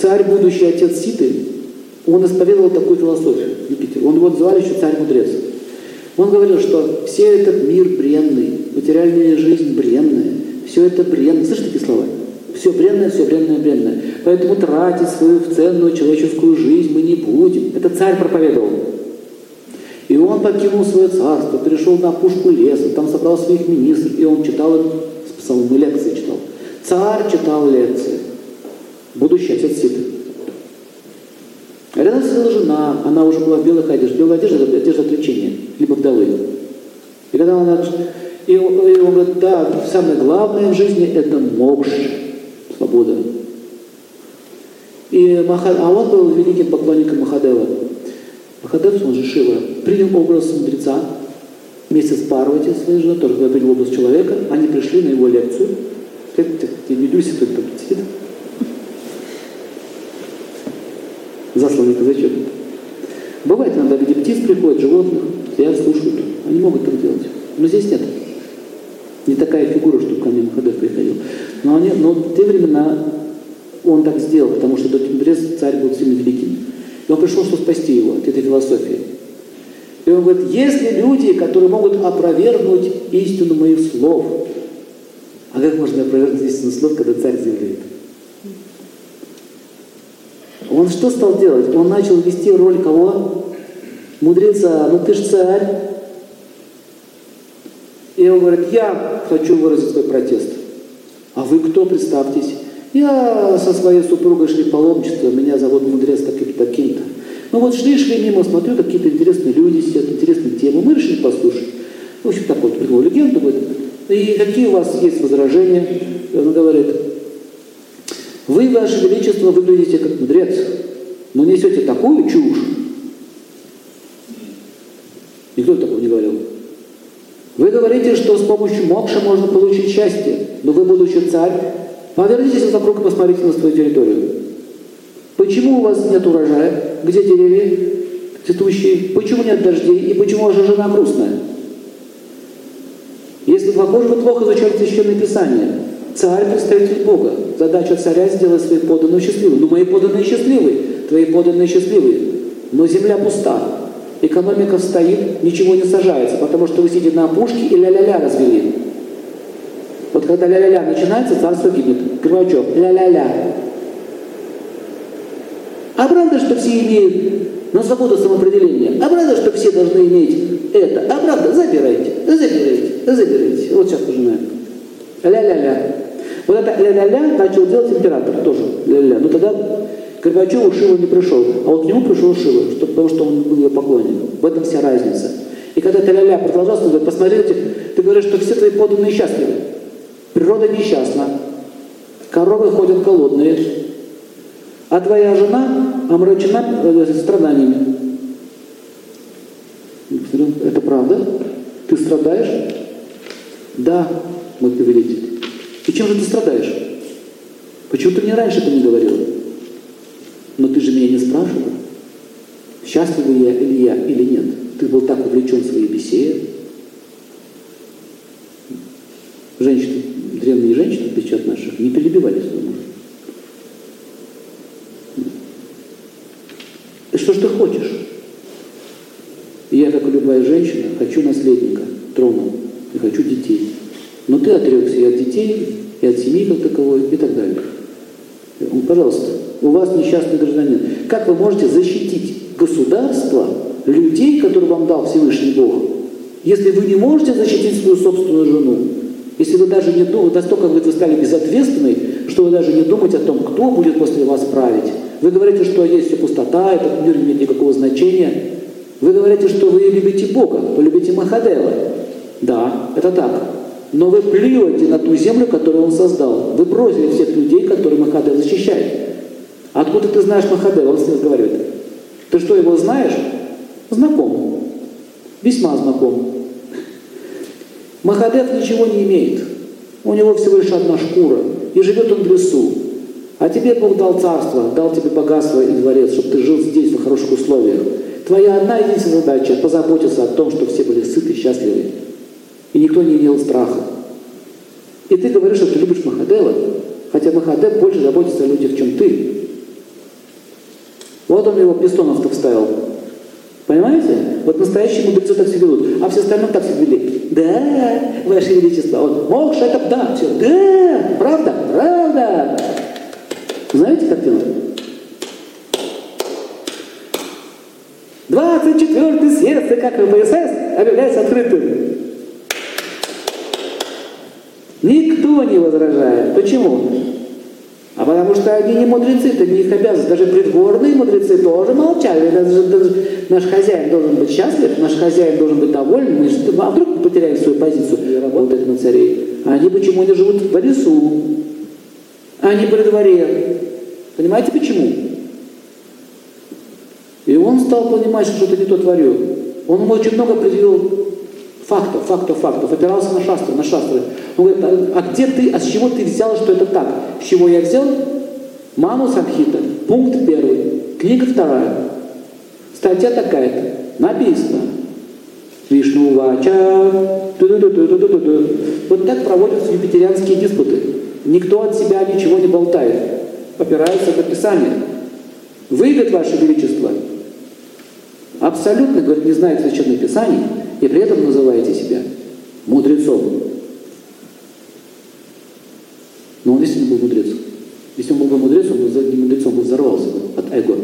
царь, будущий отец Ситы, он исповедовал такую философию, Юпитер. Он его называли еще царь-мудрец. Он говорил, что все этот мир бренный, материальная жизнь бренная, все это бренно. Слышите такие слова? Все бренное, все бренное, бренное. Поэтому тратить свою ценную человеческую жизнь мы не будем. Это царь проповедовал. И он покинул свое царство, перешел на опушку леса, там собрал своих министров, и он читал им псалмы, лекции читал. Царь читал лекции. Будущий отец. А рядом сидела жена, она уже была в белых одеждах. Белая одежда – это одежда отречения, либо вдовы. И когда она... И он, и он говорит, да, самое главное в жизни – это мокш, свобода. И Маха... А он был великим поклонником Махадева. Махадев, он же Шива, принял образ мудреца вместе с Парвати, своей женой, тоже принял образ человека. Они пришли на его лекцию. Ты, не дюйся, тут сидит. Засланный казачок. Бывает иногда люди птиц приходят, животных, стоят, слушают. Они могут так делать. Но здесь нет. Не такая фигура, чтобы ко мне Махадев приходил. Но, они, но в те времена он так сделал, потому что мудрец царь был сильно великим. И он пришел, чтобы спасти его от этой философии. И он говорит, если люди, которые могут опровергнуть истину моих слов, а как можно опровергнуть истину слов, когда царь заявляет? Он что стал делать? Он начал вести роль кого? Мудреца. Ну ты ж царь. И он говорит, я хочу выразить свой протест. А вы кто, представьтесь? Я со своей супругой шли паломничество, меня зовут мудрец таким-то, таким-то. Ну вот шли-шли мимо, смотрю, какие-то интересные люди сидят, интересные темы. Мы решили послушать. В общем, так вот, придумал легенду. Говорит, и какие у вас есть возражения? Он говорит, вы, Ваше Величество, выглядите как мудрец, но несете такую чушь. Никто такого не говорил. Вы говорите, что с помощью мокша можно получить счастье, но вы, будучи царь, повернитесь вокруг и посмотрите на свою территорию. Почему у вас нет урожая? Где деревья цветущие? Почему нет дождей? И почему ваша жена грустная? Если, похоже, вы плохо изучали Священное Писание, царь – представитель Бога. Задача царя – сделать своих подданных счастливыми. Ну, мои подданные счастливые, твои подданные счастливые. Но земля пуста. Экономика стоит, ничего не сажается, потому что вы сидите на опушке и ля-ля-ля развели. Вот когда ля-ля-ля начинается, царство гибнет. Горбачев, ля-ля-ля. А правда, что все имеют на свободу самоопределения? А правда, что все должны иметь это? А правда, забирайте, забирайте, забирайте. Вот сейчас пожинаем. Ля-ля-ля. Вот это ля-ля-ля начал делать император тоже. Ля-ля. Но тогда к Горбачеву Шива не пришел, а вот к нему пришел Шива, что, потому что он был его поклонником. В этом вся разница. И когда ты ля-ля продолжался, он говорит, посмотрите, ты говоришь, что все твои подданные счастливы. Природа несчастна. Коровы ходят голодные. А твоя жена омрачена э, страданиями. Это правда? Ты страдаешь? Да, мой повелитель. И чем же ты страдаешь? Почему ты мне раньше это не говорил? Но ты же меня не спрашивал, счастлив я или я, или нет. Ты был так увлечен своей беседой. Женщины, древние женщины, в отличие от наших, не перебивали своего мужа. И что ж ты хочешь? Я, как и любая женщина, хочу наследника, трона, и хочу детей. Но ты отрекся и от детей, и от семьи как таковой, и так далее. Пожалуйста, у вас несчастный гражданин. Как вы можете защитить государство, людей, которые вам дал Всевышний Бог, если вы не можете защитить свою собственную жену? Если вы даже не думаете, настолько вы стали безответственной, что вы даже не думаете о том, кто будет после вас править. Вы говорите, что есть все пустота, этот мир не имеет никакого значения. Вы говорите, что вы любите Бога, вы любите Махадева. Да, это так. Но вы плюете на ту землю, которую он создал. Вы бросили всех людей, которые Махадев защищает. Откуда ты знаешь Махадева? Он с ним разговаривает. Ты что, его знаешь? Знаком. Весьма знаком. Махадев ничего не имеет. У него всего лишь одна шкура. И живет он в лесу. А тебе Бог дал царство, дал тебе богатство и дворец, чтобы ты жил здесь в хороших условиях. Твоя одна единственная задача – позаботиться о том, чтобы все были сыты и счастливы. Никто не имел страха. И ты говоришь, что ты любишь Махадева, хотя Махадев больше заботится о людях, чем ты. Вот он его пистонов-то вставил. Понимаете? Вот настоящие мудрецы так себя ведут, а все остальные так себя вели. Да, Ваше Величество. Вот, мокш, это да, все. Да, правда, правда. Знаете картину? 24-й съезд ЦК КПСС объявляется открытым. Никто не возражает. Почему? А потому что они не мудрецы, это не их обязанность. Даже придворные мудрецы тоже молчали. Даже, даже наш хозяин должен быть счастлив, наш хозяин должен быть доволен. Мы а вдруг мы потеряем свою позицию и работать на царей? А они почему не живут в лесу, а не при дворе? Понимаете почему? И он стал понимать, что что-то не то творю. Он очень много предъявил фактов, фактов, фактов, опирался на шастры, на шастры. Он говорит, а, а где ты, а с чего ты взял, что это так? С чего я взял? Ману Самхита, пункт первый, книга вторая, статья такая-то, написано. Вишну Вача, вот так проводятся юпитерианские диспуты. Никто от себя ничего не болтает, опирается на Писание. Выйдет Ваше Величество, абсолютно, говорит, не знает священных писаний, и при этом называете себя мудрецом. Но он действительно был мудрец. Если он был бы мудрец, он бы не мудрецом, он взорвался бы от эго.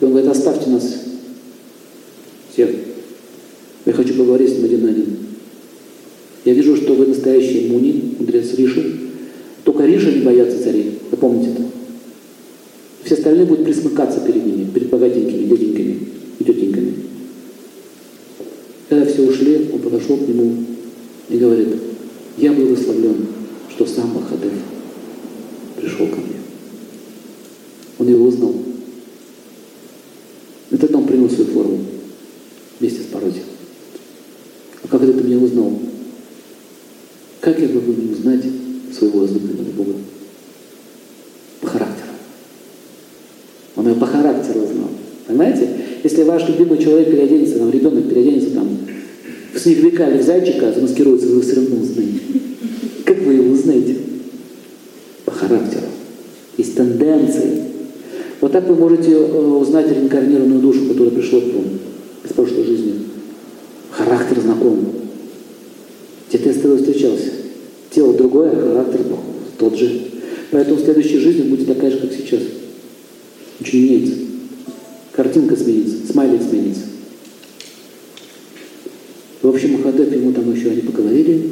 И он говорит, оставьте нас всех. Я хочу поговорить с ним один на один. Я вижу, что вы настоящий муни, мудрец Риши. Только Риши не боятся царей. Вы помните это? Все остальные будут присмыкаться перед ними, перед богатенькими дяденьками и тетеньками. Когда все ушли, он подошел к нему и говорит, я благословлен, что сам Махадев пришел ко мне. Он его узнал. И тогда он принял свою форму вместе с Пароди. А как это ты меня узнал? Как я могу не узнать своего возлюбленного Бога? По характеру. Он его по характеру узнал. Понимаете? Если ваш любимый человек переоденется, там, ребенок переоденется там, снеговика или в зайчика, замаскируется, вы все равно узнаете. Как вы его узнаете? По характеру. Есть тенденции. Вот так вы можете э, узнать реинкарнированную душу, которая пришла к вам из прошлой жизни. Характер знаком. С тобой встречался. Тело другое, а характер тот же. Поэтому в следующей жизни будет такая же, как сейчас. Ничего не меняется. В общем, Махадев ему там еще они поговорили.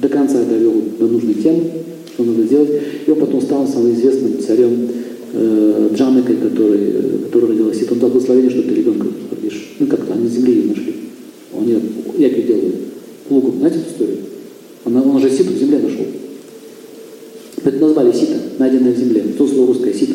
До конца довел до нужной темы, что надо делать. И он потом стал самым известным царем э, Джаныкой, который, который родилась. И он дал благословение, что ты ребенка родишь. Ну как-то, они земли ее нашли. Они яки делают плугом. Знаете эту историю? Он, он уже ситу в земле нашел. Это назвали сито, найденное в земле. Что слово русское сито?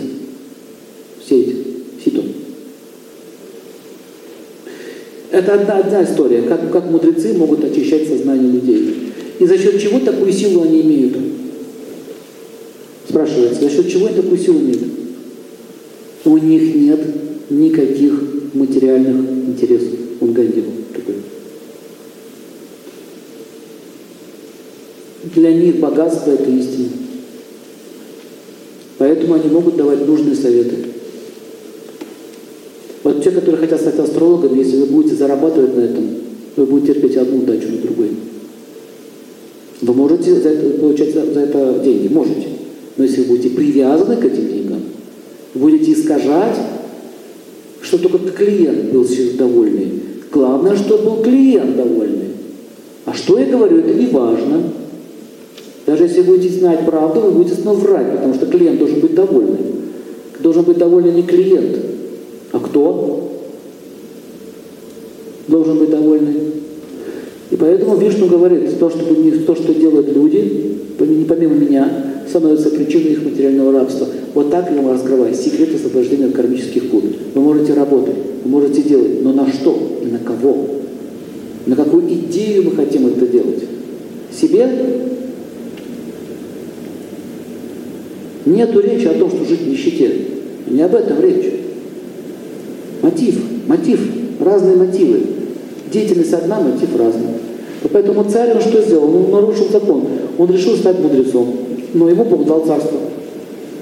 Это одна, одна история, как, как мудрецы могут очищать сознание людей. И за счет чего такую силу они имеют? Спрашивается, за счет чего они такую силу имеют? У них нет никаких материальных интересов. Он Ганди такой. Для них богатство – это истина. Поэтому они могут давать нужные советы. Те, которые хотят стать астрологами, если вы будете зарабатывать на этом, вы будете терпеть одну удачу на другой. Вы можете за это, получать за, за это деньги, можете. Но если вы будете привязаны к этим деньгам, будете искажать, что только клиент был довольный. Главное, чтобы был клиент довольный. А что я говорю, это не важно. Даже если будете знать правду, вы будете снова врать, потому что клиент должен быть довольный. Должен быть доволен не клиент, а кто? Должен быть довольный. И поэтому Вишну говорит, то, что, то, что делают люди, не помимо меня, становится причиной их материального рабства. Вот так я вам раскрываю секрет освобождения от кармических пут. Вы можете работать, вы можете делать, но на что и на кого? На какую идею мы хотим это делать? Себе Нету речи о том, что жить в нищете. Не об этом речь. Мотив, мотив, разные мотивы. Деятельность одна, мотив разный. Поэтому царь он что сделал? Он нарушил закон. Он решил стать мудрецом. Но ему Бог дал царство.